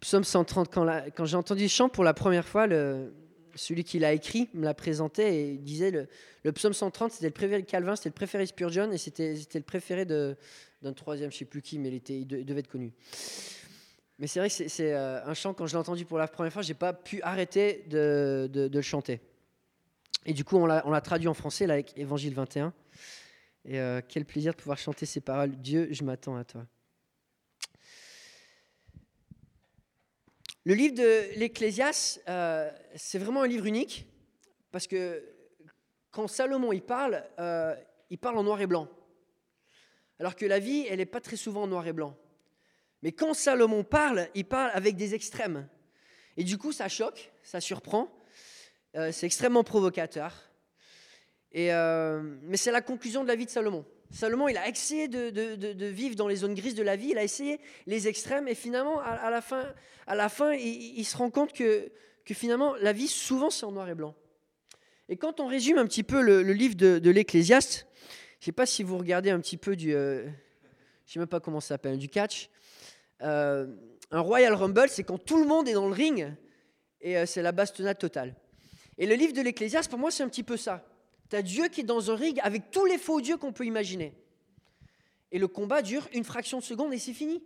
psaume 130, quand, quand j'ai entendu ce chant pour la première fois, celui qui l'a écrit me l'a présenté et disait le, le psaume 130, c'était le préféré de Calvin, c'était le préféré Spurgeon et c'était le préféré d'un troisième, je ne sais plus qui, mais il, était, il, devait être connu. Mais c'est vrai que c'est euh, un chant, quand je l'ai entendu pour la première fois, je n'ai pas pu arrêter de, de, le chanter. Et du coup, on l'a traduit en français là, avec Évangile 21. Et euh, quel plaisir de pouvoir chanter ces paroles. Dieu, je m'attends à toi. Le livre de l'Ecclésiaste, euh, c'est vraiment un livre unique, parce que quand Salomon il parle, euh, il parle en noir et blanc. Alors que la vie, elle n'est pas très souvent en noir et blanc. Mais quand Salomon parle, il parle avec des extrêmes. Et du coup, ça choque, ça surprend, euh, c'est extrêmement provocateur. Mais c'est la conclusion de la vie de Salomon. Salomon, il a essayé de, vivre dans les zones grises de la vie, il a essayé les extrêmes, et finalement, à, la fin, à la fin il, se rend compte que, finalement, la vie, souvent, c'est en noir et blanc. Et quand on résume un petit peu le, livre de, l'Ecclésiaste, je ne sais pas si vous regardez un petit peu du... Euh, je sais même pas comment ça s'appelle, du catch. Euh, un Royal Rumble, c'est quand tout le monde est dans le ring, et euh, c'est la bastonnade totale. Et le livre de l'Ecclésiaste, pour moi, c'est un petit peu ça. Tu as Dieu qui est dans un ring avec tous les faux dieux qu'on peut imaginer. Et le combat dure une fraction de seconde et c'est fini.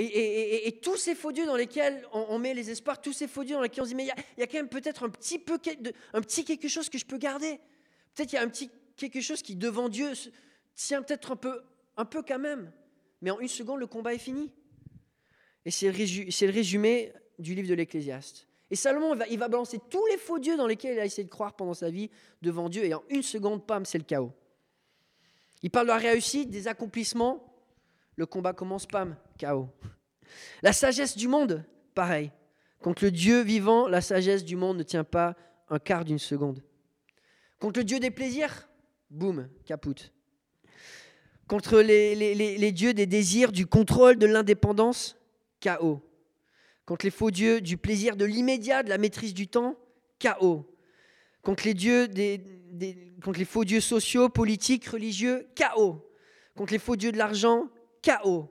Et, tous ces faux dieux dans lesquels on, met les espoirs, tous ces faux dieux dans lesquels on se dit, mais il y, a quand même peut-être un petit peu, un petit quelque chose que je peux garder. Peut-être il y a un petit quelque chose qui, devant Dieu, tient peut-être un peu, un peu quand même. Mais en une seconde, le combat est fini. Et c'est le résumé du livre de l'Ecclésiaste. Et Salomon, il va, balancer tous les faux dieux dans lesquels il a essayé de croire pendant sa vie devant Dieu, et en une seconde, pam, c'est le chaos. Il parle de la réussite, des accomplissements, le combat commence, pam, chaos. La sagesse du monde, pareil. Contre le Dieu vivant, la sagesse du monde ne tient pas un quart d'une seconde. Contre le Dieu des plaisirs, boum, capoute. Contre les dieux des désirs, du contrôle, de l'indépendance, chaos contre les faux dieux du plaisir de l'immédiat, de la maîtrise du temps, chaos. Contre les, dieux des, contre les faux dieux sociaux, politiques, religieux, chaos. Contre les faux dieux de l'argent, chaos.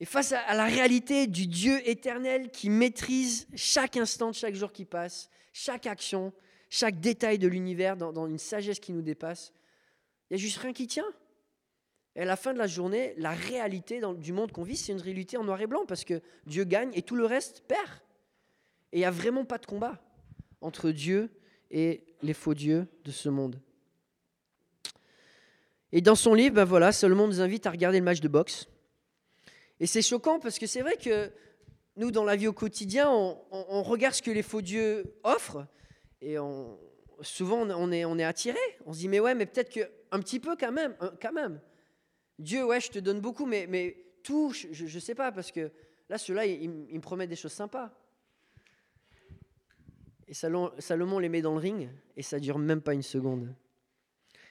Et face à la réalité du Dieu éternel qui maîtrise chaque instant chaque jour qui passe, chaque action, chaque détail de l'univers dans, dans une sagesse qui nous dépasse, il n'y a juste rien qui tient. Et à la fin de la journée, la réalité du monde qu'on vit, c'est une réalité en noir et blanc parce que Dieu gagne et tout le reste perd. Et il n'y a vraiment pas de combat entre Dieu et les faux dieux de ce monde. Et dans son livre, ben voilà, monde nous invite à regarder le match de boxe. Et c'est choquant parce que c'est vrai que nous, dans la vie au quotidien, on, regarde ce que les faux dieux offrent et souvent on est, on est attiré. On se dit, mais ouais, mais peut-être qu'un petit peu quand même, quand même. Dieu, ouais, je te donne beaucoup, mais, tout, je ne sais pas, parce que là, ceux-là, ils, me promettent des choses sympas. Et Salomon, les met dans le ring, et ça dure même pas une seconde.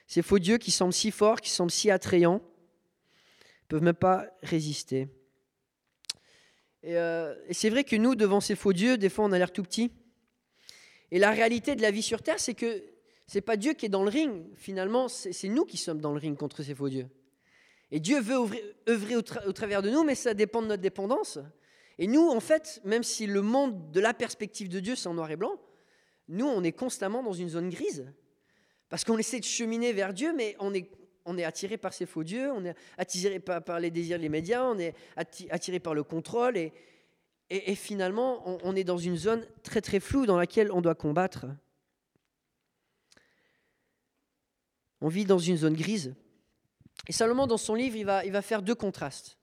Ces faux dieux qui semblent si forts, qui semblent si attrayants, peuvent même pas résister. Et, euh, c'est vrai que nous, devant ces faux dieux, des fois, on a l'air tout petit. Et la réalité de la vie sur Terre, c'est que c'est pas Dieu qui est dans le ring. Finalement, c'est nous qui sommes dans le ring contre ces faux dieux. Et Dieu veut œuvrer au, travers de nous, mais ça dépend de notre dépendance. Et nous, en fait, même si le monde de la perspective de Dieu, c'est en noir et blanc, nous, on est constamment dans une zone grise. Parce qu'on essaie de cheminer vers Dieu, mais on est, on attiré par ces faux dieux, on est attiré par, les désirs des médias, on est attiré par le contrôle. Et, finalement, on est dans une zone très très floue dans laquelle on doit combattre. On vit dans une zone grise. Et Salomon, dans son livre, il va, faire deux contrastes.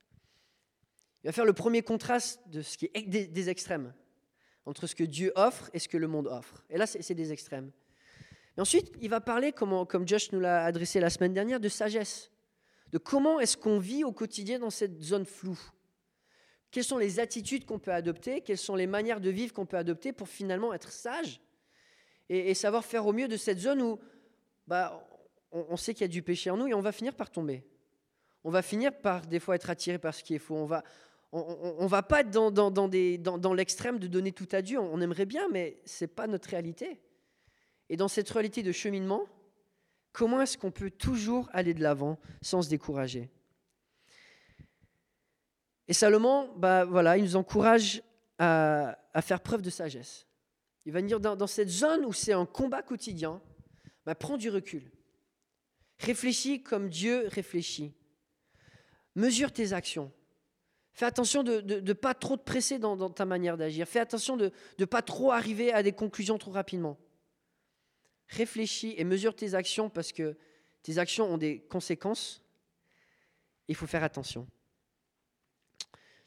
Il va faire le premier contraste de ce qui est des, extrêmes, entre ce que Dieu offre et ce que le monde offre. Et là, c'est des extrêmes. Et ensuite, il va parler, comme, Josh nous l'a adressé la semaine dernière, de sagesse. De comment est-ce qu'on vit au quotidien dans cette zone floue? Quelles sont les attitudes qu'on peut adopter? Quelles sont les manières de vivre qu'on peut adopter pour finalement être sage et, et, savoir faire au mieux de cette zone où bah, on, sait qu'il y a du péché en nous et on va finir par tomber. On va finir par des fois être attiré par ce qui est faux. On va, on, va pas être dans, dans, dans, l'extrême de donner tout à Dieu. On aimerait bien, mais ce n'est pas notre réalité. Et dans cette réalité de cheminement, comment est-ce qu'on peut toujours aller de l'avant sans se décourager? Et Salomon, bah, voilà, il nous encourage à, faire preuve de sagesse. Il va dire, dans, cette zone où c'est un combat quotidien, bah, prends du recul. Réfléchis comme Dieu réfléchit. Mesure tes actions. Fais attention de ne pas trop te presser dans, ta manière d'agir. Fais attention de ne pas trop arriver à des conclusions trop rapidement. Réfléchis et mesure tes actions parce que tes actions ont des conséquences. Il faut faire attention.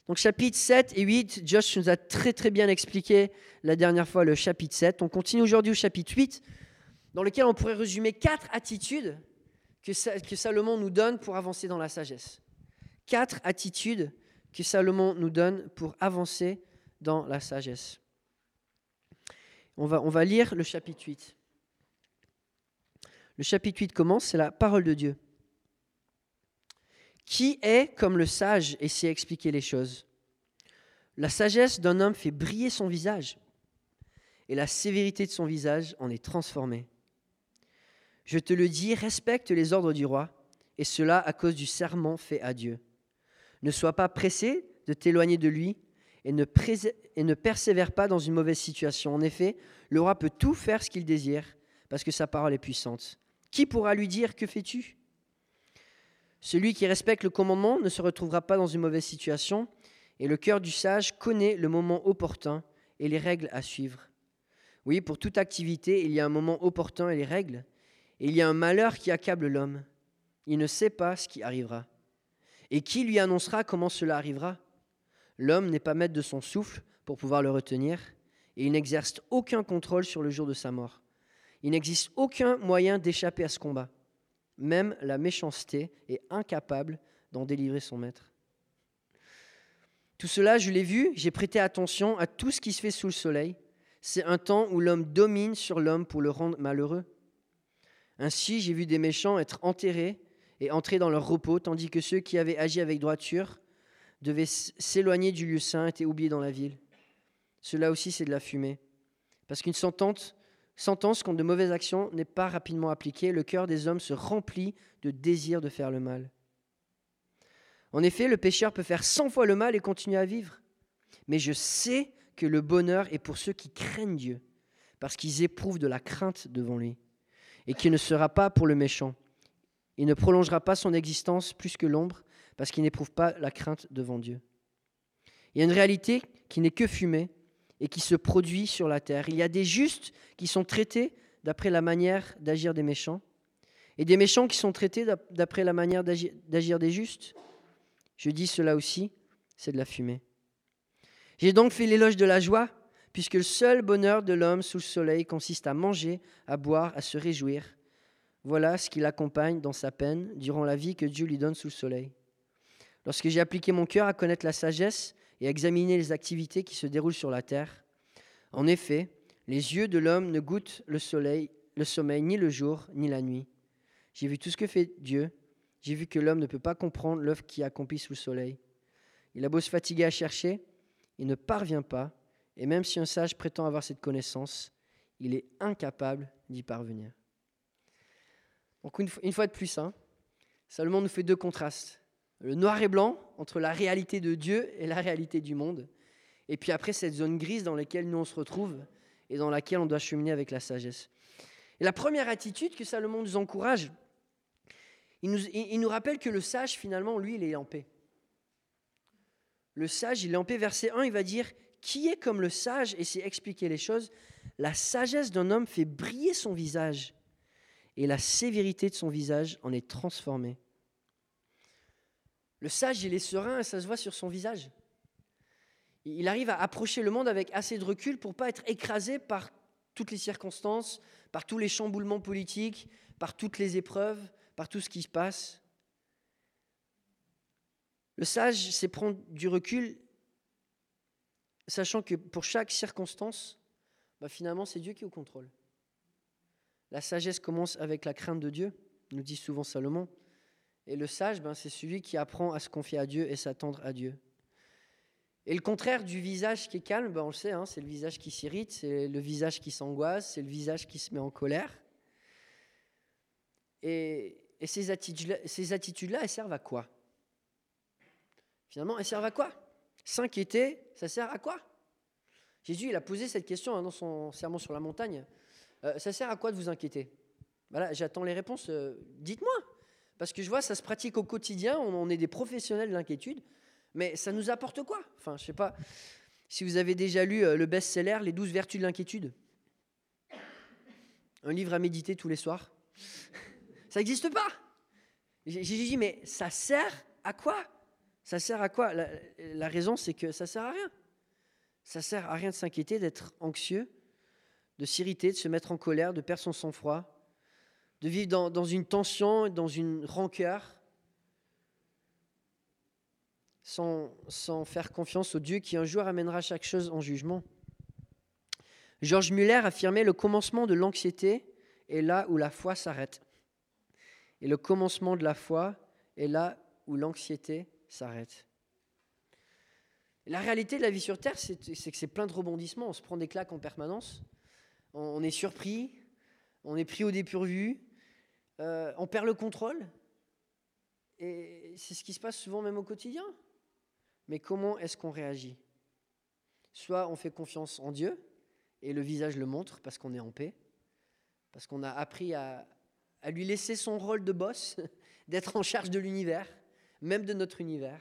Donc chapitre 7 et 8, Josh nous a très très bien expliqué la dernière fois le chapitre 7. On continue aujourd'hui au chapitre 8, dans lequel on pourrait résumer quatre attitudes que, Salomon nous donne pour avancer dans la sagesse. Quatre attitudes que Salomon nous donne pour avancer dans la sagesse. On va, on va lire le chapitre 8. Le chapitre 8 commence, c'est la parole de Dieu. Qui est comme le sage et sait expliquer les choses? La sagesse d'un homme fait briller son visage, et la sévérité de son visage en est transformée. Je te le dis, respecte les ordres du roi, et cela à cause du serment fait à Dieu. Ne sois pas pressé de t'éloigner de lui et ne, persévère pas dans une mauvaise situation. En effet, le roi peut tout faire ce qu'il désire parce que sa parole est puissante. Qui pourra lui dire Que fais-tu? Celui qui respecte le commandement ne se retrouvera pas dans une mauvaise situation, et le cœur du sage connaît le moment opportun et les règles à suivre. Oui, pour toute activité, il y a un moment opportun et les règles, et il y a un malheur qui accable l'homme. Il ne sait pas ce qui arrivera. Et qui lui annoncera comment cela arrivera? L'homme n'est pas maître de son souffle pour pouvoir le retenir, et il n'exerce aucun contrôle sur le jour de sa mort. Il n'existe aucun moyen d'échapper à ce combat. Même la méchanceté est incapable d'en délivrer son maître. Tout cela, je l'ai vu, j'ai prêté attention à tout ce qui se fait sous le soleil. C'est un temps où l'homme domine sur l'homme pour le rendre malheureux. Ainsi, j'ai vu des méchants être enterrés et entrer dans leur repos, tandis que ceux qui avaient agi avec droiture devaient s'éloigner du lieu saint, étaient oubliés dans la ville. Cela aussi, c'est de la fumée. Parce qu'une sentence, sentence contre de mauvaises actions n'est pas rapidement appliquée, le cœur des hommes se remplit de désir de faire le mal. En effet, le pécheur peut faire cent fois le mal et continuer à vivre. Mais je sais que le bonheur est pour ceux qui craignent Dieu, parce qu'ils éprouvent de la crainte devant lui, et qu'il ne sera pas pour le méchant. Il ne prolongera pas son existence plus que l'ombre, parce qu'il n'éprouve pas la crainte devant Dieu. Il y a une réalité qui n'est que fumée, et qui se produit sur la terre. Il y a des justes qui sont traités d'après la manière d'agir des méchants, et des méchants qui sont traités d'après la manière d'agir des justes. Je dis cela aussi, c'est de la fumée. J'ai donc fait l'éloge de la joie, puisque le seul bonheur de l'homme sous le soleil consiste à manger, à boire, à se réjouir. Voilà ce qui l'accompagne dans sa peine durant la vie que Dieu lui donne sous le soleil. Lorsque j'ai appliqué mon cœur à connaître la sagesse, et examiner les activités qui se déroulent sur la terre. En effet, les yeux de l'homme ne goûtent le soleil, le sommeil ni le jour ni la nuit. J'ai vu tout ce que fait Dieu. J'ai vu que l'homme ne peut pas comprendre l'œuvre qui accomplit sous le soleil. Il a beau se fatiguer à chercher, il ne parvient pas, et même si un sage prétend avoir cette connaissance, il est incapable d'y parvenir. Donc une, fois de plus, hein, Salomon nous fait deux contrastes le noir et blanc entre la réalité de Dieu et la réalité du monde. Et puis après, cette zone grise dans laquelle nous on se retrouve et dans laquelle on doit cheminer avec la sagesse. Et la première attitude que Salomon nous encourage, il nous, il nous rappelle que le sage, finalement, lui, il est en paix. Le sage, il est en paix. Verset 1, il va dire Qui est comme le sage et sait expliquer les choses La sagesse d'un homme fait briller son visage, et la sévérité de son visage en est transformée. Le sage, il est serein et ça se voit sur son visage. Il arrive à approcher le monde avec assez de recul pour pas être écrasé par toutes les circonstances, par tous les chamboulements politiques, par toutes les épreuves, par tout ce qui se passe. Le sage, c'est prendre du recul, sachant que pour chaque circonstance, bah finalement, c'est Dieu qui est au contrôle. La sagesse commence avec la crainte de Dieu, nous dit souvent Salomon. Et le sage, ben, c'est celui qui apprend à se confier à Dieu et s'attendre à Dieu. Et le contraire du visage qui est calme, ben, on le sait, hein, c'est le visage qui s'irrite, c'est le visage qui s'angoisse, c'est le visage qui se met en colère. Et, ces attitudes-là, elles servent à quoi? Finalement, elles servent à quoi? S'inquiéter, ça sert à quoi? Jésus, il a posé cette question hein, dans son sermon sur la montagne. Euh, ça sert à quoi de vous inquiéter? Voilà, j'attends les réponses. Euh, dites-moi. Parce que je vois, ça se pratique au quotidien, on, est des professionnels de l'inquiétude, mais ça nous apporte quoi? Enfin, je sais pas si vous avez déjà lu euh, le best-seller Les douze vertus de l'inquiétude. Un livre à méditer tous les soirs. ça n'existe pas? J'ai dit, mais ça sert à quoi? Ça sert à quoi? La, raison, c'est que ça sert à rien. Ça sert à rien de s'inquiéter, d'être anxieux, de s'irriter, de se mettre en colère, de perdre son sang-froid, de vivre dans, une tension, dans une rancœur, sans, sans faire confiance au Dieu qui un jour amènera chaque chose en jugement. Georges Muller affirmait le commencement de l'anxiété est là où la foi s'arrête. Et le commencement de la foi est là où l'anxiété s'arrête. La réalité de la vie sur Terre, c'est que c'est plein de rebondissements. On se prend des claques en permanence. On est surpris. On est pris au dépourvu. Euh, on perd le contrôle. Et c'est ce qui se passe souvent même au quotidien. Mais comment est-ce qu'on réagit? Soit on fait confiance en Dieu, et le visage le montre parce qu'on est en paix, parce qu'on a appris à, à lui laisser son rôle de boss, d'être en charge de l'univers, même de notre univers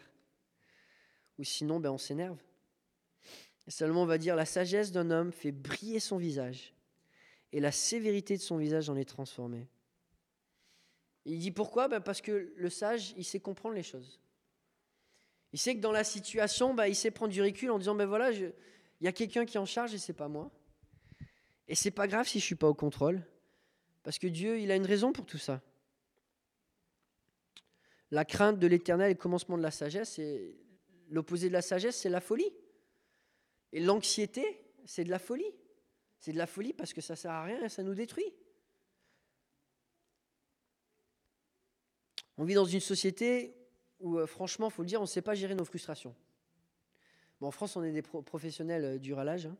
ou sinon ben, on s'énerve. Seulement on va dire la sagesse d'un homme fait briller son visage et la sévérité de son visage en est transformée. il dit pourquoi? Ben Parce que le sage, il sait comprendre les choses. Il sait que dans la situation, ben, il sait prendre du recul en disant ben voilà, il y a quelqu'un qui est en charge et c'est pas moi. Et c'est pas grave si je suis pas au contrôle, parce que Dieu, il a une raison pour tout ça. La crainte de l'éternel est le commencement de la sagesse, L'opposé de la sagesse, c'est la folie. Et l'anxiété, c'est de la folie. C'est de la folie parce que ça ne sert à rien et ça nous détruit. On vit dans une société où, euh, franchement, il faut le dire, on ne sait pas gérer nos frustrations. En France, on est des professionnels euh, du râlage. Hein.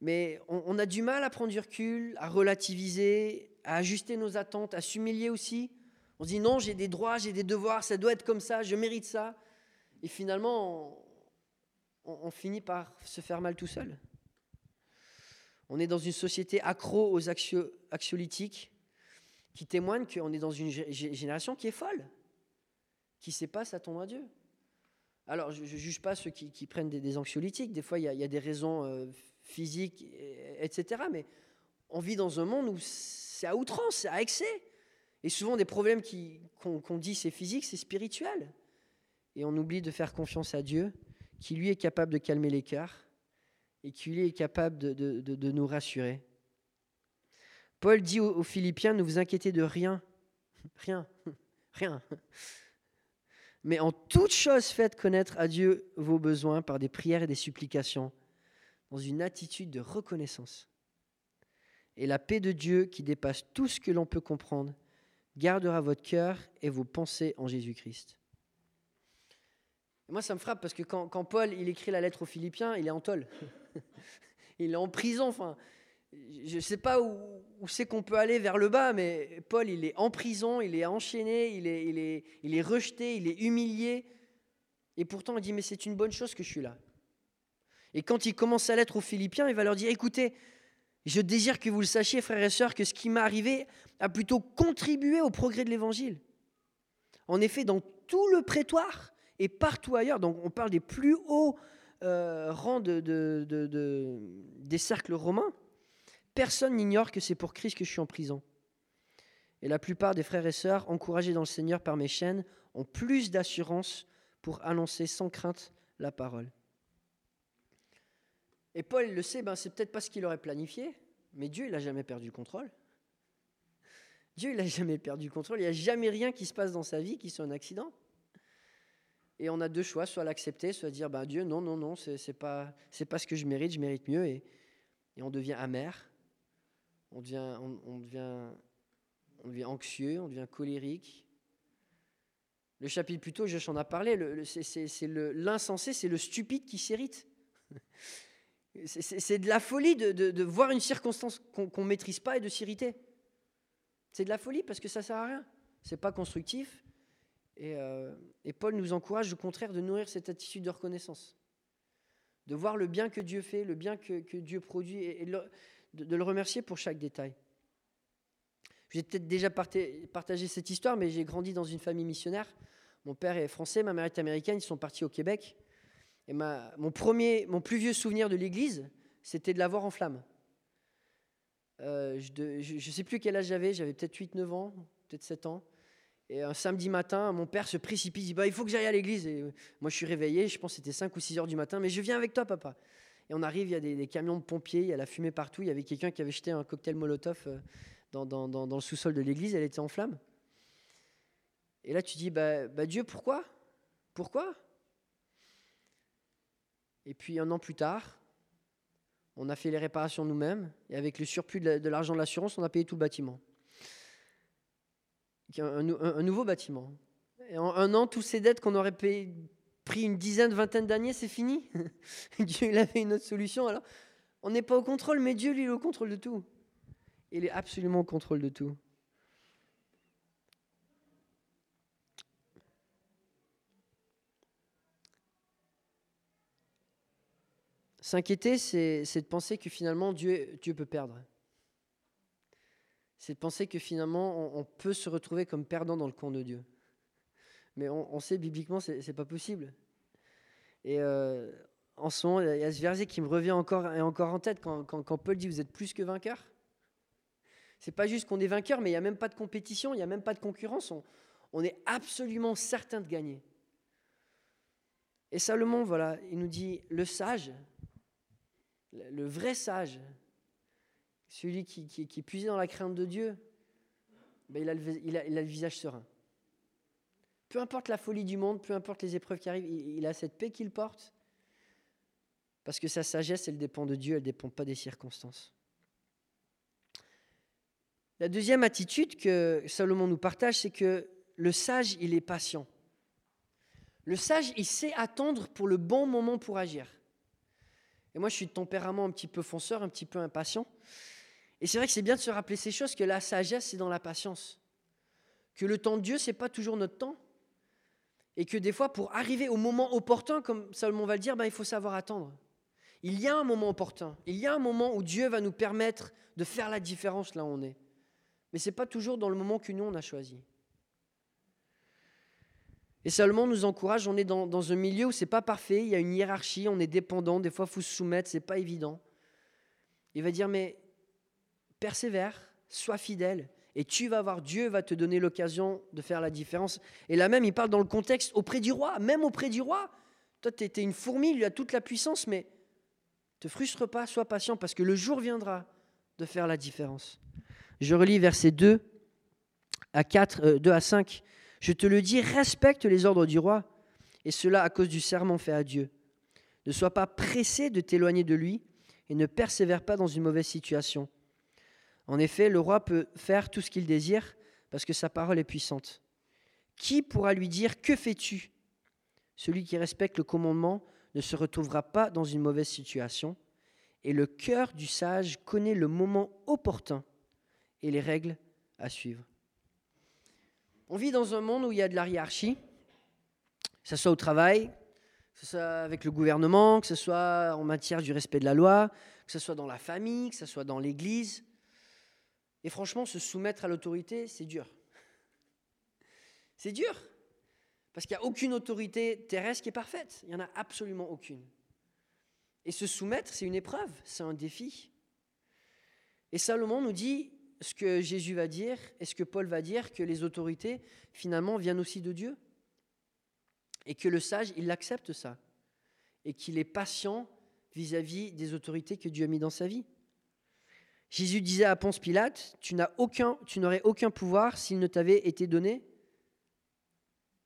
Mais on, a du mal à prendre du recul, à relativiser, à ajuster nos attentes, à s'humilier aussi. On se dit non, j'ai des droits, j'ai des devoirs, ça doit être comme ça, je mérite ça. Et finalement, on, finit par se faire mal tout seul. On est dans une société accro aux axiolytiques qui témoigne qu'on est dans une génération qui est folle, qui ne sait pas s'attendre à Dieu. Alors, je ne juge pas ceux qui, prennent des, anxiolytiques. Des fois, il y, a des raisons euh, physiques, etc. Mais on vit dans un monde où c'est à outrance, c'est à excès. Et souvent, des problèmes qu'on dit c'est physique, c'est spirituel et on oublie de faire confiance à Dieu, qui lui est capable de calmer les cœurs et qui lui est capable de, nous rassurer. Paul dit aux, Philippiens, ne vous inquiétez de rien, rien, rien. Mais en toute chose, faites connaître à Dieu vos besoins par des prières et des supplications, dans une attitude de reconnaissance. Et la paix de Dieu, qui dépasse tout ce que l'on peut comprendre, gardera votre cœur et vos pensées en Jésus-Christ moi, ça me frappe parce que quand, Paul il écrit la lettre aux Philippiens, il est en tôle. il est en prison. Enfin, je ne sais pas où, c'est qu'on peut aller vers le bas, mais Paul, il est en prison, il est enchaîné, il est, il est, il est rejeté, il est humilié. Et pourtant, il dit, mais c'est une bonne chose que je suis là. Et quand il commence sa lettre aux Philippiens, il va leur dire, écoutez, je désire que vous le sachiez, frères et sœurs, que ce qui m'est arrivé a plutôt contribué au progrès de l'Évangile. En effet, dans tout le prétoire, et partout ailleurs. Donc on parle des plus hauts euh, rangs de, des cercles romains. Personne n'ignore que c'est pour Christ que je suis en prison. Et la plupart des frères et sœurs, encouragés dans le Seigneur par mes chaînes, ont plus d'assurance pour annoncer sans crainte la parole. Et Paul le sait, ben, c'est peut-être pas ce qu'il aurait planifié, mais Dieu, il n'a jamais perdu le contrôle. Dieu, il n'a jamais perdu le contrôle. Il n'y a jamais rien qui se passe dans sa vie qui soit un accident. Et on a deux choix, soit l'accepter, soit dire bah, Dieu, non, non, non, c'est pas, pas ce que je mérite, je mérite mieux. Et, et on devient amer, on devient, on, devient, on devient anxieux, on devient colérique. Le chapitre plus tôt, je en a parlé, c'est l'insensé, c'est le stupide qui s'irrite. C'est de la folie de, voir une circonstance qu'on ne maîtrise pas et de s'irriter. C'est de la folie parce que ça ne sert à rien. C'est pas constructif Et, euh, et, Paul nous encourage au contraire de nourrir cette attitude de reconnaissance, de voir le bien que Dieu fait, le bien que, Dieu produit, et, de, le remercier pour chaque détail. J'ai peut-être déjà partagé cette histoire, mais j'ai grandi dans une famille missionnaire. Mon père est français, ma mère est américaine, ils sont partis au Québec. Et ma, mon, premier, mon plus vieux souvenir de l'église, c'était de la voir en flamme. Euh, je ne sais plus quel âge j'avais, j'avais peut-être 8-9 ans, peut-être 7 ans. Et un samedi matin, mon père se précipite, il dit bah, Il faut que j'aille à l'église. Et moi, je suis réveillé, je pense que c'était 5 ou 6 heures du matin, mais je viens avec toi, papa. Et on arrive, il y a des, camions de pompiers, il y a la fumée partout. Il y avait quelqu'un qui avait jeté un cocktail Molotov euh, dans, le sous-sol de l'église, elle était en flammes. Et là, tu dis bah, bah Dieu, pourquoi? Pourquoi? Et puis un an plus tard, on a fait les réparations nous-mêmes, et avec le surplus de l'argent de l'assurance, on a payé tout le bâtiment. Un, nouveau bâtiment. Et en un an, tous ces dettes qu'on aurait payé, pris une dizaine, vingtaine d'années, c'est fini. Dieu, il avait une autre solution. Alors, on n'est pas au contrôle, mais Dieu, lui, est au contrôle de tout. Il est absolument au contrôle de tout. S'inquiéter, c'est de penser que finalement Dieu, peut perdre. C'est de penser que finalement on, peut se retrouver comme perdant dans le camp de Dieu. Mais on, sait bibliquement, c'est n'est pas possible. Et euh, en ce moment, il y a ce verset qui me revient encore et encore en tête quand, Paul dit Vous êtes plus que vainqueurs. C'est pas juste qu'on est vainqueur, mais il n'y a même pas de compétition, il n'y a même pas de concurrence. On, on est absolument certain de gagner. Et Salomon, voilà, il nous dit Le sage, le vrai sage, celui qui, est puisé dans la crainte de Dieu, ben il, a le, il, a, le, visage serein. Peu importe la folie du monde, peu importe les épreuves qui arrivent, il, a cette paix qu'il porte. Parce que sa sagesse, elle dépend de Dieu, elle ne dépend pas des circonstances. La deuxième attitude que Salomon nous partage, c'est que le sage, il est patient. Le sage, il sait attendre pour le bon moment pour agir. Et moi, je suis de tempérament un petit peu fonceur, un petit peu impatient. Et c'est vrai que c'est bien de se rappeler ces choses, que la sagesse, c'est dans la patience. Que le temps de Dieu, ce n'est pas toujours notre temps. Et que des fois, pour arriver au moment opportun, comme Salomon va le dire, ben, il faut savoir attendre. Il y a un moment opportun. Il y a un moment où Dieu va nous permettre de faire la différence là où on est. Mais ce n'est pas toujours dans le moment que nous, on a choisi. Et Salomon nous encourage, on est dans, un milieu où c'est pas parfait, il y a une hiérarchie, on est dépendant, des fois il faut se soumettre, c'est pas évident. Il va dire mais persévère, sois fidèle, et tu vas voir, Dieu va te donner l'occasion de faire la différence. Et là même, il parle dans le contexte auprès du roi, même auprès du roi. Toi, tu étais une fourmi, il a toute la puissance, mais te frustre pas, sois patient, parce que le jour viendra de faire la différence. Je relis versets 2 à 4, 2 euh, à 5. Je te le dis, respecte les ordres du roi, et cela à cause du serment fait à Dieu. Ne sois pas pressé de t'éloigner de lui, et ne persévère pas dans une mauvaise situation. En effet, le roi peut faire tout ce qu'il désire, parce que sa parole est puissante. Qui pourra lui dire Que fais-tu? Celui qui respecte le commandement ne se retrouvera pas dans une mauvaise situation, et le cœur du sage connaît le moment opportun et les règles à suivre. On vit dans un monde où il y a de la hiérarchie, que ce soit au travail, que ce soit avec le gouvernement, que ce soit en matière du respect de la loi, que ce soit dans la famille, que ce soit dans l'Église. Et franchement, se soumettre à l'autorité, c'est dur. C'est dur. Parce qu'il n'y a aucune autorité terrestre qui est parfaite. Il n'y en a absolument aucune. Et se soumettre, c'est une épreuve, c'est un défi. Et Salomon nous dit, ce que Jésus va dire et ce que Paul va dire, que les autorités, finalement, viennent aussi de Dieu. Et que le sage, il accepte ça. Et qu'il est patient vis-à-vis des autorités que Dieu a mis dans sa vie. Jésus disait à Ponce Pilate, tu n'as aucun, tu n'aurais aucun pouvoir s'il ne t'avait été donné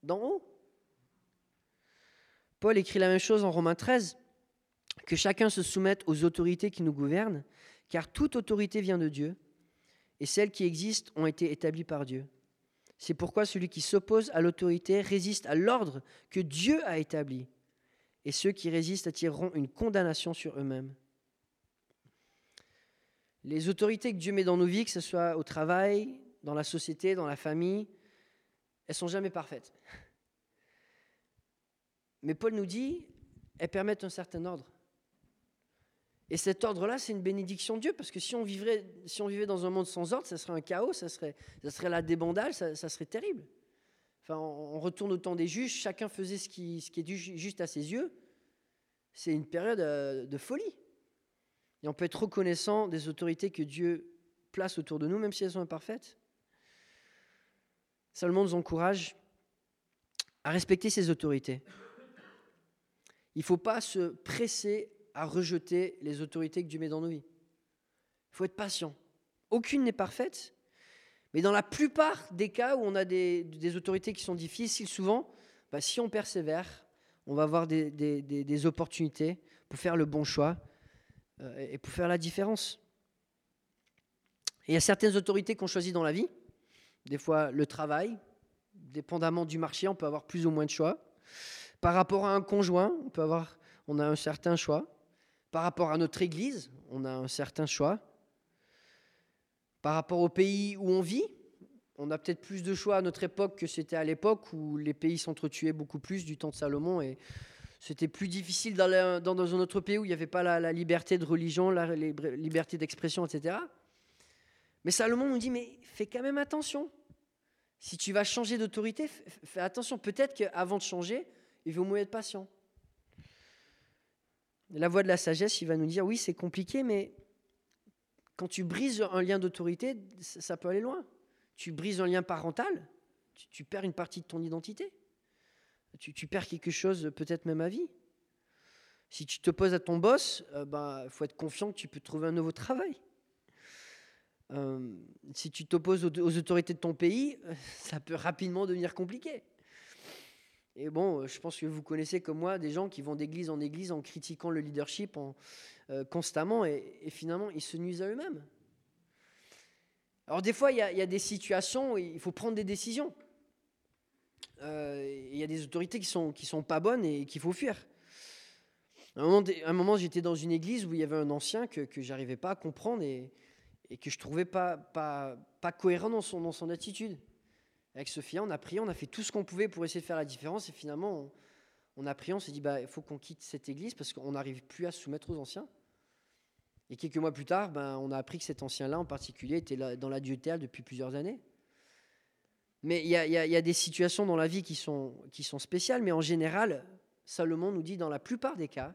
d'en haut. Paul écrit la même chose en Romains 13, que chacun se soumette aux autorités qui nous gouvernent, car toute autorité vient de Dieu, et celles qui existent ont été établies par Dieu. C'est pourquoi celui qui s'oppose à l'autorité résiste à l'ordre que Dieu a établi, et ceux qui résistent attireront une condamnation sur eux-mêmes. Les autorités que Dieu met dans nos vies, que ce soit au travail, dans la société, dans la famille, elles sont jamais parfaites. Mais Paul nous dit, elles permettent un certain ordre. Et cet ordre-là, c'est une bénédiction de Dieu, parce que si on, vivrait, si on vivait dans un monde sans ordre, ça serait un chaos, ça serait, ça serait la débandale, ça, serait terrible. Enfin, on retourne au temps des juges, chacun faisait ce qui, est juste à ses yeux. C'est une période euh, de folie. Et on peut être reconnaissant des autorités que Dieu place autour de nous, même si elles sont imparfaites. Salomon nous encourage à respecter ces autorités. Il ne faut pas se presser à rejeter les autorités que Dieu met dans nos vies. Il faut être patient. Aucune n'est parfaite, mais dans la plupart des cas où on a des, autorités qui sont difficiles, souvent, bah, si on persévère, on va avoir des, opportunités pour faire le bon choix euh, et pour faire la différence. Il y a certaines autorités qu'on choisit dans la vie, des fois le travail, dépendamment du marché, on peut avoir plus ou moins de choix. Par rapport à un conjoint, on peut avoir, on a un certain choix. Par rapport à notre Église, on a un certain choix. Par rapport au pays où on vit, on a peut-être plus de choix à notre époque que c'était à l'époque où les pays s'entretuaient beaucoup plus du temps de Salomon et c'était plus difficile dans, un autre pays où il n'y avait pas la, liberté de religion, la liberté d'expression, etc. Mais Salomon nous dit, mais fais quand même attention. Si tu vas changer d'autorité, fais attention. Peut-être qu'avant de changer, il vaut mieux être patient. La voix de la sagesse, il va nous dire, oui, c'est compliqué, mais quand tu brises un lien d'autorité, ça peut aller loin. Tu brises un lien parental, tu, perds une partie de ton identité. Tu, perds quelque chose, peut-être même à vie. Si tu te poses à ton boss, il euh, bah, faut être confiant que tu peux trouver un nouveau travail. Euh, si tu t'opposes aux, aux, autorités de ton pays, ça peut rapidement devenir compliqué. Et bon, euh, je pense que vous connaissez comme moi des gens qui vont d'église en église en critiquant le leadership euh, constamment et, finalement ils se nuisent à eux-mêmes. Alors des fois, il y, a des situations où il faut prendre des décisions. Euh, il y a des autorités qui sont, sont pas bonnes et qu'il faut fuir. À un moment, j'étais dans une église où il y avait un ancien que, que j'arrivais pas à comprendre et, que je trouvais pas, cohérent dans dans son attitude. Avec Sophia, on a prié, on a fait tout ce qu'on pouvait pour essayer de faire la différence. Et finalement, on, a prié, on s'est dit, bah, il faut qu'on quitte cette église parce qu'on n'arrive plus à se soumettre aux anciens. Et quelques mois plus tard, ben, on a appris que cet ancien-là en particulier était dans la théâtre depuis plusieurs années. Mais il y, a, des situations dans la vie qui sont, spéciales, mais en général, Salomon nous dit dans la plupart des cas,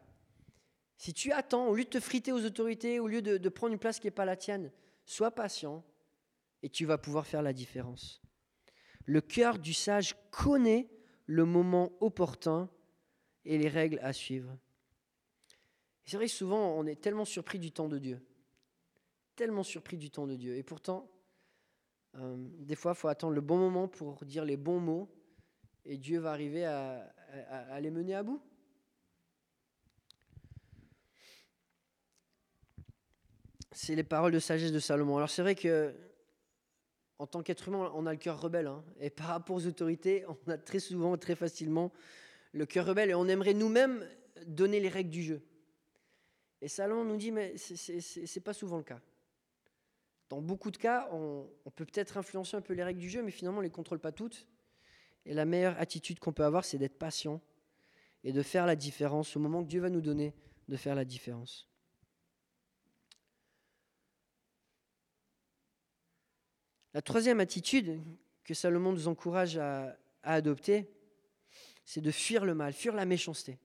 si tu attends, au lieu de te friter aux autorités, au lieu de prendre une place qui n'est pas la tienne, sois patient et tu vas pouvoir faire la différence. Le cœur du sage connaît le moment opportun et les règles à suivre. C'est vrai que souvent, on est tellement surpris du temps de Dieu. Tellement surpris du temps de Dieu. Et pourtant, euh, des fois, il faut attendre le bon moment pour dire les bons mots. Et Dieu va arriver à, à les mener à bout. C'est les paroles de sagesse de Salomon. Alors c'est vrai que en tant qu'être humain, on a le cœur rebelle. Hein. Et par rapport aux autorités, on a très souvent, très facilement, le cœur rebelle. Et on aimerait nous-mêmes donner les règles du jeu. Et Salomon nous dit, mais ce n'est pas souvent le cas. Dans beaucoup de cas, on, peut peut-être influencer un peu les règles du jeu, mais finalement, on ne les contrôle pas toutes. Et la meilleure attitude qu'on peut avoir, c'est d'être patient et de faire la différence au moment que Dieu va nous donner de faire la différence. La troisième attitude que Salomon nous encourage à, adopter, c'est de fuir le mal, fuir la méchanceté.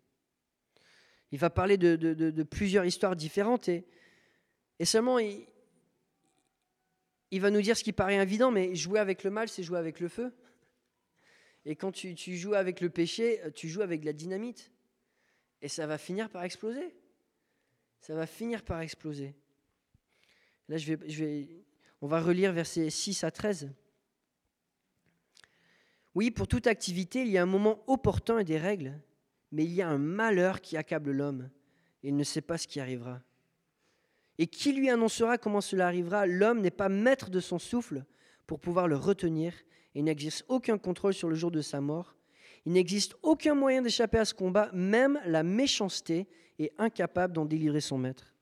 Il va parler de, plusieurs histoires différentes et, seulement il, va nous dire ce qui paraît évident, mais jouer avec le mal, c'est jouer avec le feu. Et quand tu, joues avec le péché, tu joues avec la dynamite. Et ça va finir par exploser. Ça va finir par exploser. Là, je vais on va relire versets 6 à 13. Oui, pour toute activité, il y a un moment opportun et des règles, mais il y a un malheur qui accable l'homme, et il ne sait pas ce qui arrivera. Et qui lui annoncera comment cela arrivera? L'homme n'est pas maître de son souffle pour pouvoir le retenir, et n'exerce aucun contrôle sur le jour de sa mort. Il n'existe aucun moyen d'échapper à ce combat, même la méchanceté est incapable d'en délivrer son maître.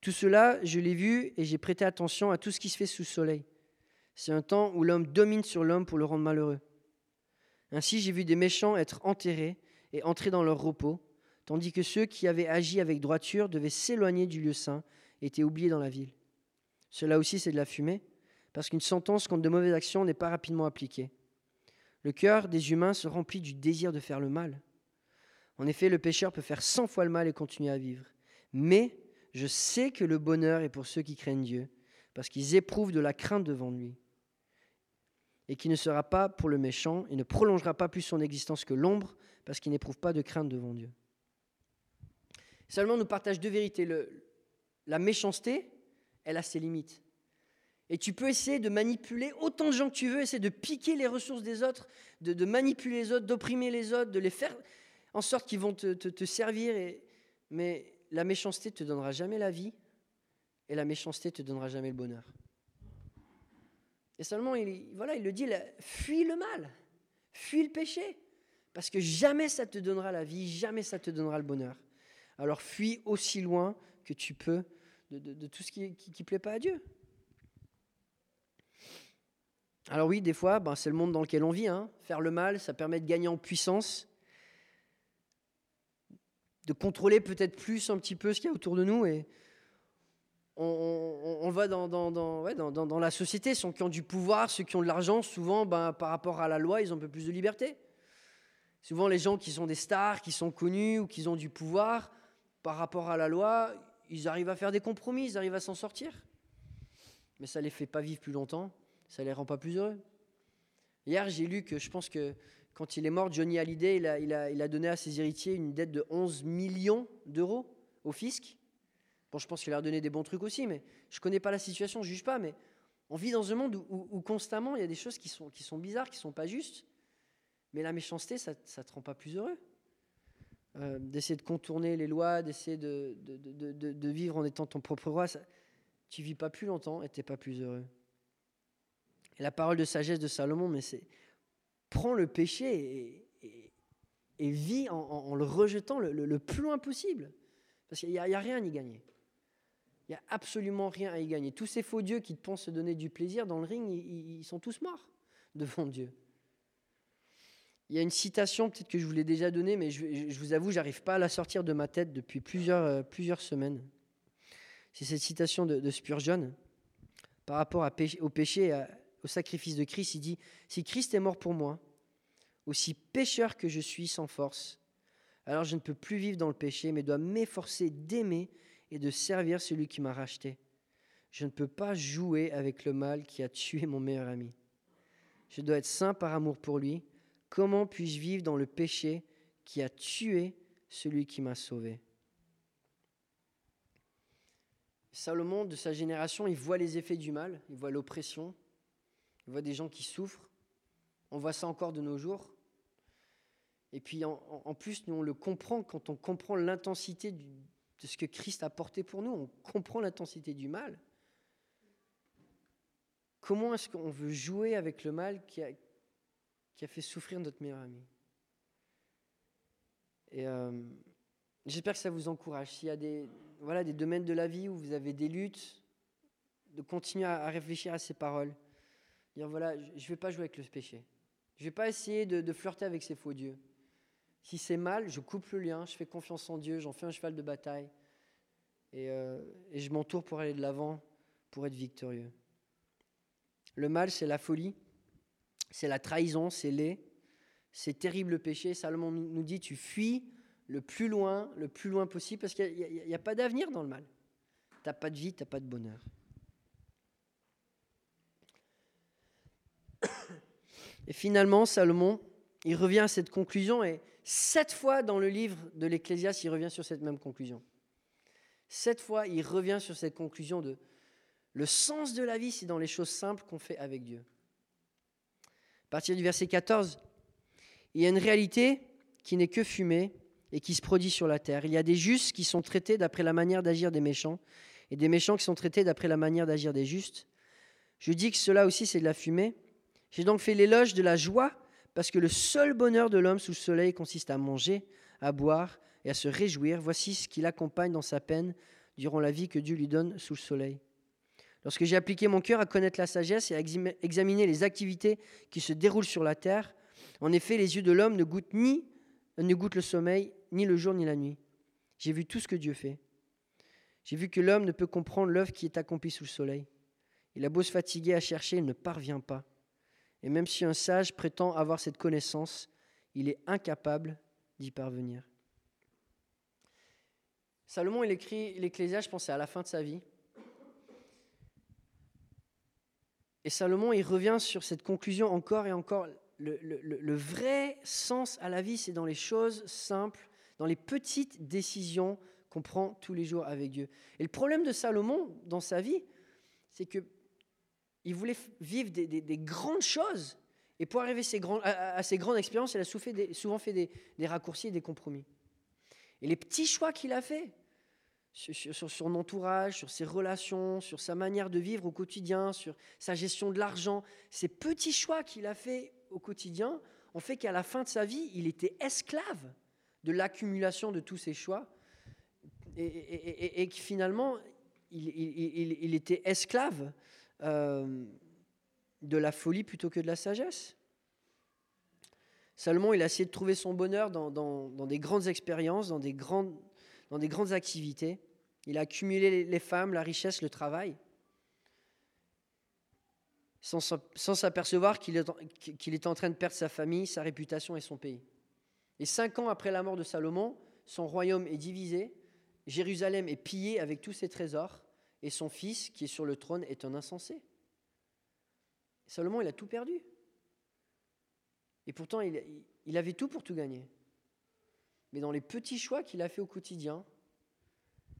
Tout cela, je l'ai vu et j'ai prêté attention à tout ce qui se fait sous le soleil. C'est un temps où l'homme domine sur l'homme pour le rendre malheureux. Ainsi, j'ai vu des méchants être enterrés et entrer dans leur repos, tandis que ceux qui avaient agi avec droiture devaient s'éloigner du lieu saint et étaient oubliés dans la ville. Cela aussi, c'est de la fumée, parce qu'une sentence contre de mauvaises actions n'est pas rapidement appliquée. Le cœur des humains se remplit du désir de faire le mal. En effet, le pécheur peut faire cent fois le mal et continuer à vivre. Mais je sais que le bonheur est pour ceux qui craignent Dieu, parce qu'ils éprouvent de la crainte devant lui et qui ne sera pas pour le méchant et ne prolongera pas plus son existence que l'ombre, parce qu'il n'éprouve pas de crainte devant Dieu. Seulement, nous partage deux vérités. La méchanceté, elle a ses limites. Et tu peux essayer de manipuler autant de gens que tu veux, essayer de piquer les ressources des autres, de, manipuler les autres, d'opprimer les autres, de les faire en sorte qu'ils vont te, servir. Mais la méchanceté te donnera jamais la vie, et la méchanceté te donnera jamais le bonheur. Et seulement, il, voilà, il le dit, fuis le mal, fuis le péché, parce que jamais ça te donnera la vie, jamais ça te donnera le bonheur. Alors fuis aussi loin que tu peux de, tout ce qui ne plaît pas à Dieu. Alors oui, des fois, ben, c'est le monde dans lequel on vit. Hein. Faire le mal, ça permet de gagner en puissance, de contrôler peut-être plus un petit peu ce qu'il y a autour de nous. Et, on, va dans, dans, la société, ceux qui ont du pouvoir, ceux qui ont de l'argent, souvent, ben, par rapport à la loi, ils ont un peu plus de liberté. Souvent, les gens qui sont des stars, qui sont connus ou qui ont du pouvoir, par rapport à la loi, ils arrivent à faire des compromis, ils arrivent à s'en sortir. Mais ça ne les fait pas vivre plus longtemps, ça ne les rend pas plus heureux. Hier, j'ai lu que je pense que quand il est mort, Johnny Hallyday, il a, donné à ses héritiers une dette de 11 millions d'euros au fisc. Bon, je pense qu'il leur a donné des bons trucs aussi, mais je ne connais pas la situation, je ne juge pas, mais on vit dans un monde où, constamment il y a des choses qui sont, bizarres, qui ne sont pas justes, mais la méchanceté, ça ne te rend pas plus heureux. Euh, d'essayer de contourner les lois, d'essayer de, vivre en étant ton propre roi, ça, tu vis pas plus longtemps et tu n'es pas plus heureux. Et la parole de sagesse de Salomon, mais c'est prends le péché et, vis en, le rejetant le, plus loin possible. Parce qu'il n'y a, rien à y gagner. Il n'y a absolument rien à y gagner. Tous ces faux dieux qui pensent se donner du plaisir dans le ring, ils, sont tous morts devant Dieu. Il y a une citation, peut-être que je vous l'ai déjà donnée, mais je, vous avoue, j'arrive pas à la sortir de ma tête depuis plusieurs, euh, semaines. C'est cette citation de, Spurgeon par rapport au péché et au sacrifice de Christ. Il dit Si Christ est mort pour moi, aussi pécheur que je suis sans force, alors je ne peux plus vivre dans le péché, mais dois m'efforcer d'aimer et de servir celui qui m'a racheté. Je ne peux pas jouer avec le mal qui a tué mon meilleur ami. Je dois être saint par amour pour lui. Comment puis-je vivre dans le péché qui a tué celui qui m'a sauvé? Salomon, de sa génération, il voit les effets du mal, il voit l'oppression, il voit des gens qui souffrent. On voit ça encore de nos jours. Et puis en, plus, nous, on le comprend quand on comprend l'intensité de ce que Christ a porté pour nous. On comprend l'intensité du mal. Comment est-ce qu'on veut jouer avec le mal qui a, qui a fait souffrir notre meilleur ami? Et euh, j'espère que ça vous encourage. S'il y a des, voilà, des domaines de la vie où vous avez des luttes, de continuer à, réfléchir à ces paroles. Dire voilà, je ne vais pas jouer avec le péché. Je ne vais pas essayer de, flirter avec ces faux dieux. Si c'est mal, je coupe le lien, je fais confiance en Dieu, j'en fais un cheval de bataille. Et, euh, je m'entoure pour aller de l'avant, pour être victorieux. Le mal, c'est la folie, c'est la trahison, c'est laid, c'est terrible le péché. Salomon nous dit, tu fuis le plus loin, le plus loin possible, parce qu'il n'y a, a, pas d'avenir dans le mal. Tu n'as pas de vie, tu n'as pas de bonheur. Et finalement, Salomon, il revient à cette conclusion, et Sept fois dans le livre de l'Ecclésiaste, il revient sur cette même conclusion. Sept fois, il revient sur cette conclusion de le sens de la vie, c'est dans les choses simples qu'on fait avec Dieu. À partir du verset 14, il y a une réalité qui n'est que fumée et qui se produit sur la terre. Il y a des justes qui sont traités d'après la manière d'agir des méchants et des méchants qui sont traités d'après la manière d'agir des justes. Je dis que cela aussi, c'est de la fumée. J'ai donc fait l'éloge de la joie parce que le seul bonheur de l'homme sous le soleil consiste à manger, à boire et à se réjouir. Voici ce qui l'accompagne dans sa peine durant la vie que Dieu lui donne sous le soleil. Lorsque j'ai appliqué mon cœur à connaître la sagesse et à examiner les activités qui se déroulent sur la terre, en effet, les yeux de l'homme ne goûtent ni ne goûtent le sommeil, ni le jour ni la nuit. J'ai vu tout ce que Dieu fait. J'ai vu que l'homme ne peut comprendre l'œuvre qui est accomplie sous le soleil. Il a beau se fatiguer à chercher, il ne parvient pas. Et même si un sage prétend avoir cette connaissance, il est incapable d'y parvenir. Salomon, il écrit l'Ecclésiaste, je pense, à la fin de sa vie. Et Salomon, il revient sur cette conclusion encore et encore. Le, le vrai sens à la vie, c'est dans les choses simples, dans les petites décisions qu'on prend tous les jours avec Dieu. Et le problème de Salomon dans sa vie, c'est que il voulait vivre des, grandes choses. Et pour arriver à, ces grandes expériences, il a souvent fait des, raccourcis et des compromis. Et les petits choix qu'il a faits, sur, son entourage, sur ses relations, sur sa manière de vivre au quotidien, sur sa gestion de l'argent, ces petits choix qu'il a faits au quotidien ont fait qu'à la fin de sa vie, il était esclave de l'accumulation de tous ces choix et, que finalement, il était esclave euh, de la folie plutôt que de la sagesse. Salomon, il a essayé de trouver son bonheur dans, des grandes expériences, dans des grandes, activités. Il a accumulé les femmes, la richesse, le travail, sans, s'apercevoir qu'il est, qu'il est en train de perdre sa famille, sa réputation et son pays. Et cinq ans après la mort de Salomon, son royaume est divisé, Jérusalem est pillée avec tous ses trésors, et son fils, qui est sur le trône, est un insensé. Salomon, il a tout perdu. Et pourtant, il, avait tout pour tout gagner. Mais dans les petits choix qu'il a fait au quotidien,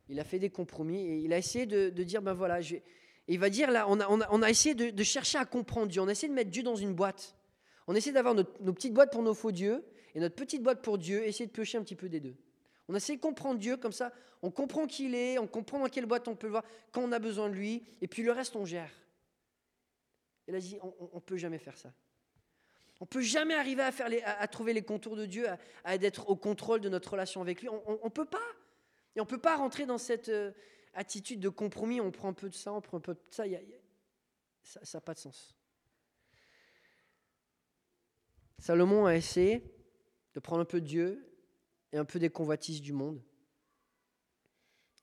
il a fait des compromis et il a essayé de, dire, ben voilà, je et il va dire, là, on a, on a, essayé de, chercher à comprendre Dieu, on a essayé de mettre Dieu dans une boîte. On a essayé d'avoir nos petites boîtes pour nos faux dieux et notre petite boîte pour Dieu, essayer de piocher un petit peu des deux. On essaie de comprendre Dieu comme ça, on comprend qui il est, on comprend dans quelle boîte on peut le voir, quand on a besoin de lui, et puis le reste on gère. Et là, dit, on ne peut jamais faire ça. On ne peut jamais arriver à, trouver les contours de Dieu, à, être au contrôle de notre relation avec lui. On ne peut pas. Et on ne peut pas rentrer dans cette euh, attitude de compromis, on prend un peu de ça, on prend un peu de ça. ça n'a pas de sens. Salomon a essayé de prendre un peu de Dieu et un peu des convoitises du monde.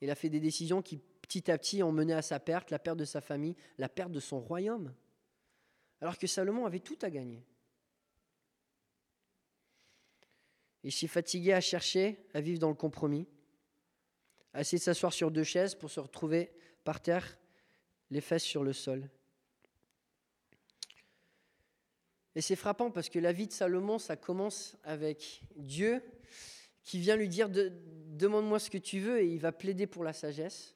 Il a fait des décisions qui, petit à petit, ont mené à sa perte, la perte de sa famille, la perte de son royaume. Alors que Salomon avait tout à gagner. Il s'est fatigué à chercher, à vivre dans le compromis, à essayer de s'asseoir sur deux chaises pour se retrouver par terre, les fesses sur le sol. Et c'est frappant parce que la vie de Salomon, ça commence avec Dieu qui vient lui dire de, Demande-moi ce que tu veux, et il va plaider pour la sagesse.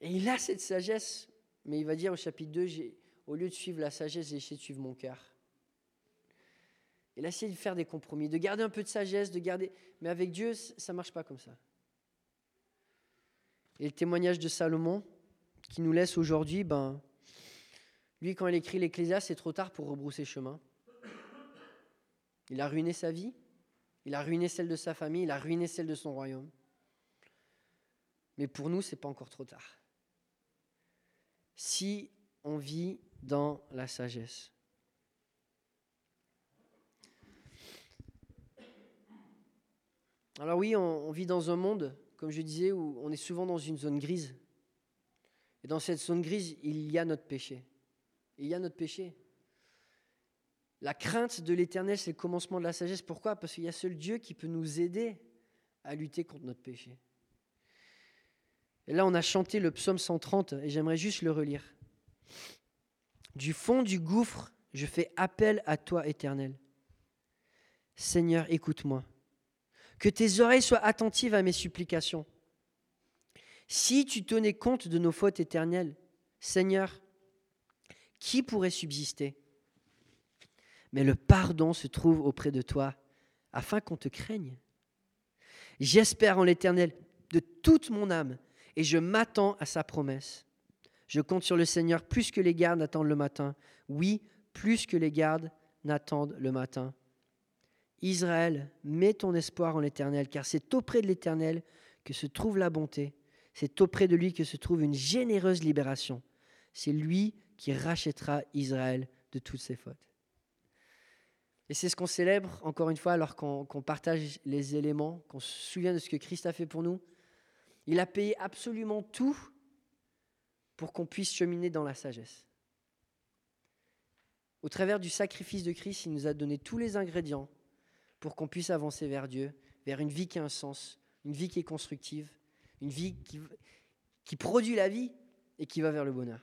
Et il a cette sagesse, mais il va dire au chapitre 2 Au lieu de suivre la sagesse, j'ai essayé de suivre mon cœur. Il a essayé de faire des compromis, de garder un peu de sagesse, de garder. Mais avec Dieu, ça ne marche pas comme ça. Et le témoignage de Salomon, qui nous laisse aujourd'hui, ben, lui, quand il écrit l'Ecclésiaste, c'est trop tard pour rebrousser chemin. Il a ruiné sa vie, il a ruiné celle de sa famille, il a ruiné celle de son royaume. Mais pour nous, ce n'est pas encore trop tard. Si on vit dans la sagesse. Alors oui, on, vit dans un monde, comme je disais, où on est souvent dans une zone grise. Et dans cette zone grise, il y a notre péché. Il y a notre péché. La crainte de l'éternel, c'est le commencement de la sagesse. Pourquoi? Parce qu'il y a seul Dieu qui peut nous aider à lutter contre notre péché. Et là, on a chanté le psaume 130 et j'aimerais juste le relire. Du fond du gouffre, je fais appel à toi, éternel. Seigneur, écoute-moi. Que tes oreilles soient attentives à mes supplications. Si tu tenais compte de nos fautes éternelles, Seigneur, qui pourrait subsister? Mais le pardon se trouve auprès de toi, afin qu'on te craigne. J'espère en l'Éternel de toute mon âme, et je m'attends à sa promesse. Je compte sur le Seigneur plus que les gardes n'attendent le matin. Oui, plus que les gardes n'attendent le matin. Israël, mets ton espoir en l'Éternel, car c'est auprès de l'Éternel que se trouve la bonté. C'est auprès de lui que se trouve une généreuse libération. C'est lui qui rachètera Israël de toutes ses fautes. Et c'est ce qu'on célèbre, encore une fois, alors qu'on partage les éléments, qu'on se souvient de ce que Christ a fait pour nous. Il a payé absolument tout pour qu'on puisse cheminer dans la sagesse. Au travers du sacrifice de Christ, il nous a donné tous les ingrédients pour qu'on puisse avancer vers Dieu, vers une vie qui a un sens, une vie qui est constructive, une vie qui, produit la vie et qui va vers le bonheur.